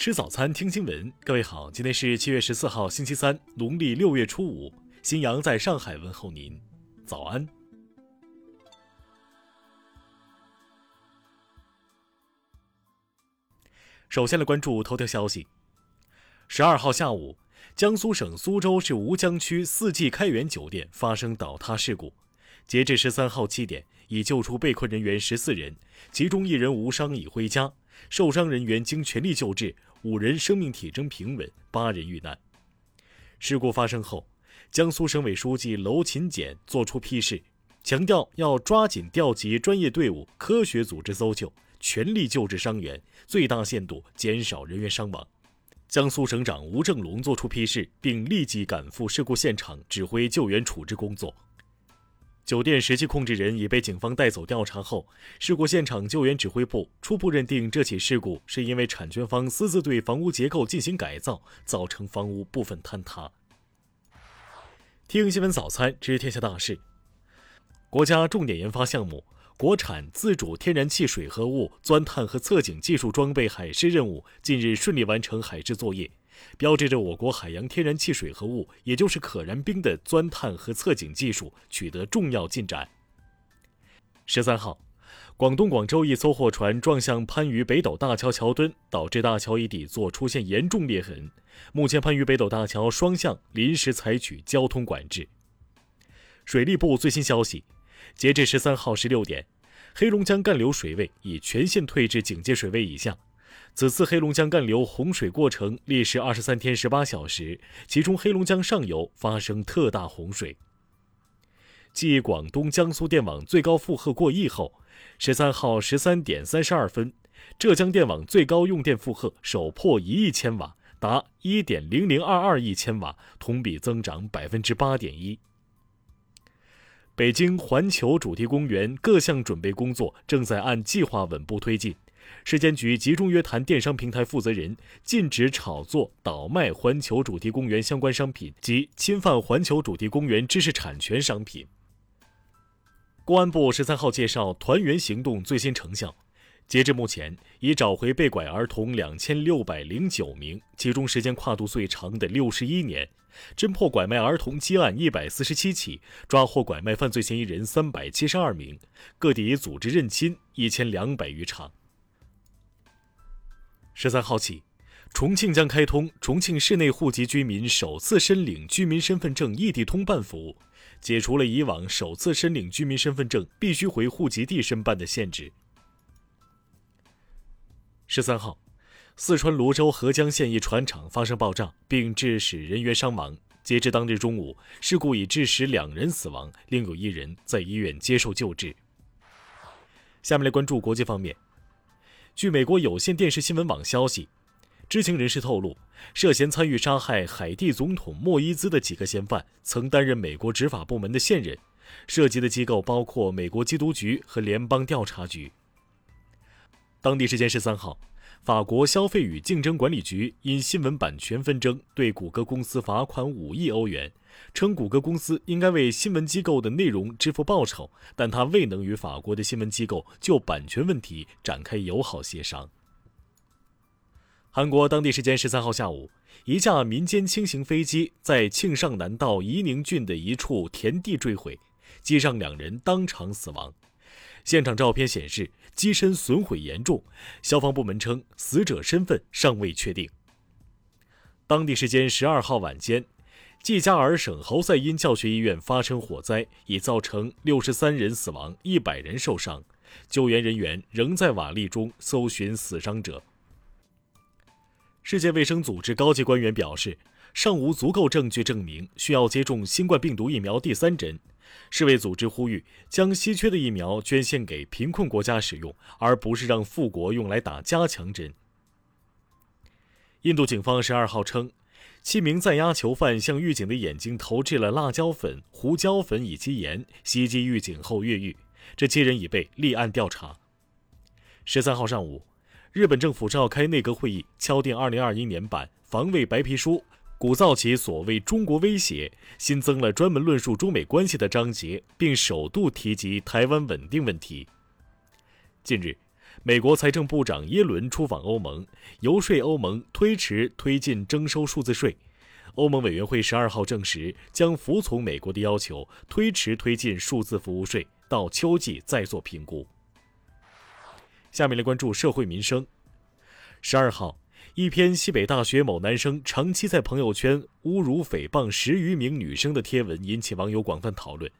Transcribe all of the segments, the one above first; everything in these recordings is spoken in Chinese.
吃早餐，听新闻。各位好，今天是七月十四号，星期三，农历六月初五。新阳在上海问候您，早安。首先来关注头条消息。十二号下午，江苏省苏州市吴江区四季开元酒店发生倒塌事故。截至十三号七点，已救出被困人员十四人，其中一人无伤已回家，受伤人员经全力救治。五人生命体征平稳，八人遇难。事故发生后，江苏省委书记娄勤俭作出批示，强调要抓紧调集专业队伍，科学组织搜救，全力救治伤员，最大限度减少人员伤亡。江苏省长吴正龙作出批示，并立即赶赴事故现场，指挥救援处置工作。酒店实际控制人已被警方带走调查后，事故现场救援指挥部初步认定这起事故是因为产权方私自对房屋结构进行改造，造成房屋部分坍塌。听新闻早餐知天下大事。国家重点研发项目“国产自主天然气水合物钻探和测井技术装备海试”任务近日顺利完成海试作业。标志着我国海洋天然气水合物，也就是可燃冰的钻探和测井技术取得重要进展。十三号，广东广州一艘货船撞向番禺北斗大桥桥墩，导致大桥一底座出现严重裂痕。目前，番禺北斗大桥双向临时采取交通管制。水利部最新消息，截至十三号十六点，黑龙江干流水位已全线退至警戒水位以下。此次黑龙江干流洪水过程历时二十三天十八小时，其中黑龙江上游发生特大洪水。继广东、江苏电网最高负荷过亿后，十三号十三点三十二分，浙江电网最高用电负荷首破一亿千瓦，达一点零零二二亿千瓦，同比增长百分之八点一。北京环球主题公园各项准备工作正在按计划稳步推进。市监局集中约谈电商平台负责人，禁止炒作、倒卖环球主题公园相关商品及侵犯环球主题公园知识产权商品。公安部十三号介绍团圆行动最新成效，截至目前，已找回被拐儿童两千六百零九名，其中时间跨度最长的六十一年，侦破拐卖儿童积案一百四十七起，抓获拐卖犯罪嫌疑人三百七十二名，各地已组织认亲一千两百余场。十三号起，重庆将开通重庆市内户籍居民首次申领居民身份证异地通办服务，解除了以往首次申领居民身份证必须回户籍地申办的限制。十三号，四川泸州合江县一船厂发生爆炸，并致使人员伤亡。截至当日中午，事故已致使两人死亡，另有一人在医院接受救治。下面来关注国际方面。据美国有线电视新闻网消息，知情人士透露，涉嫌参与杀害海地总统莫伊兹的几个嫌犯曾担任美国执法部门的线人，涉及的机构包括美国缉毒局和联邦调查局。当地时间十三号，法国消费与竞争管理局因新闻版权纷争对谷歌公司罚款五亿欧元。称谷歌公司应该为新闻机构的内容支付报酬，但他未能与法国的新闻机构就版权问题展开友好协商。韩国当地时间十三号下午，一架民间轻型飞机在庆尚南道宜宁郡的一处田地坠毁，机上两人当场死亡。现场照片显示，机身损毁严重。消防部门称，死者身份尚未确定。当地时间十二号晚间。季加尔省侯赛因教学医院发生火灾，已造成六十三人死亡，一百人受伤。救援人员仍在瓦砾中搜寻死伤者。世界卫生组织高级官员表示，尚无足够证据证明需要接种新冠病毒疫苗第三针。世卫组织呼吁将稀缺的疫苗捐献给贫困国家使用，而不是让富国用来打加强针。印度警方十二号称。七名在押囚犯向狱警的眼睛投掷了辣椒粉、胡椒粉以及盐，袭击狱警后越狱。这七人已被立案调查。十三号上午，日本政府召开内阁会议，敲定二零二一年版防卫白皮书，鼓噪起所谓“中国威胁”，新增了专门论述中美关系的章节，并首度提及台湾稳定问题。近日。美国财政部长耶伦出访欧盟，游说欧盟推迟推进征收数字税。欧盟委员会十二号证实，将服从美国的要求，推迟推进数字服务税，到秋季再做评估。下面来关注社会民生。十二号，一篇西北大学某男生长期在朋友圈侮辱诽谤十余名女生的贴文引起网友广泛讨论。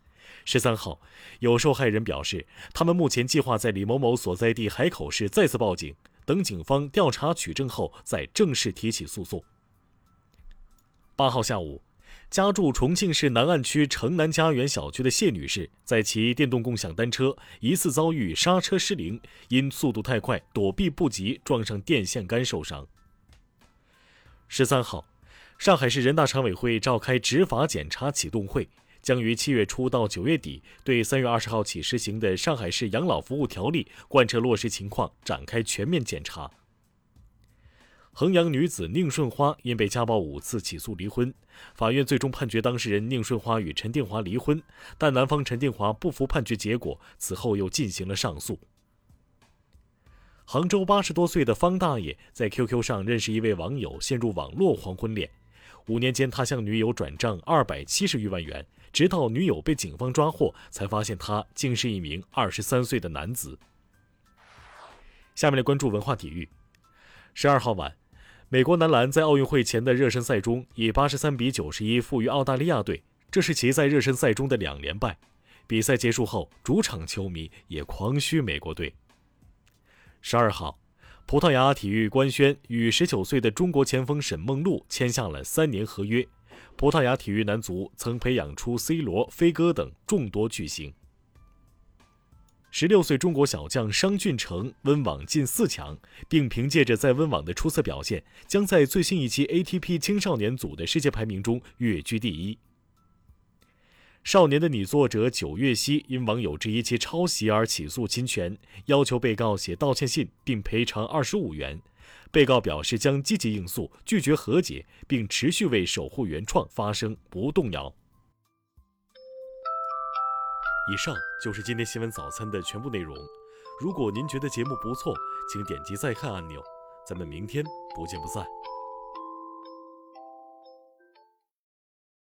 十三号，有受害人表示，他们目前计划在李某某所在地海口市再次报警，等警方调查取证后再正式提起诉讼。八号下午。家住重庆市南岸区城南家园小区的谢女士，在骑电动共享单车疑似遭遇刹车失灵，因速度太快躲避不及，撞上电线杆受伤。十三号，上海市人大常委会召开执法检查启动会，将于七月初到九月底对三月二十号起实行的上海市养老服务条例贯彻落实情况展开全面检查。衡阳女子宁顺花因被家暴五次起诉离婚，法院最终判决当事人宁顺花与陈定华离婚，但男方陈定华不服判决结果，此后又进行了上诉。杭州八十多岁的方大爷在 QQ 上认识一位网友，陷入网络黄昏恋。五年间，他向女友转账二百七十余万元，直到女友被警方抓获，才发现他竟是一名二十三岁的男子。下面来关注文化体育。十二号晚。美国男篮在奥运会前的热身赛中以八十三比九十一负于澳大利亚队，这是其在热身赛中的两连败。比赛结束后，主场球迷也狂嘘美国队。十二号，葡萄牙体育官宣与十九岁的中国前锋沈梦露签下了三年合约。葡萄牙体育男足曾培养出 C 罗、飞哥等众多巨星。十六岁中国小将商俊成温网进四强，并凭借着在温网的出色表现，将在最新一期 ATP 青少年组的世界排名中跃居第一。少年的女作者九月溪因网友质疑其抄袭而起诉侵权，要求被告写道歉信并赔偿二十五元。被告表示将积极应诉，拒绝和解，并持续为守护原创发声，不动摇。以上就是今天新闻早餐的全部内容。如果您觉得节目不错，请点击再看按钮。咱们明天不见不散。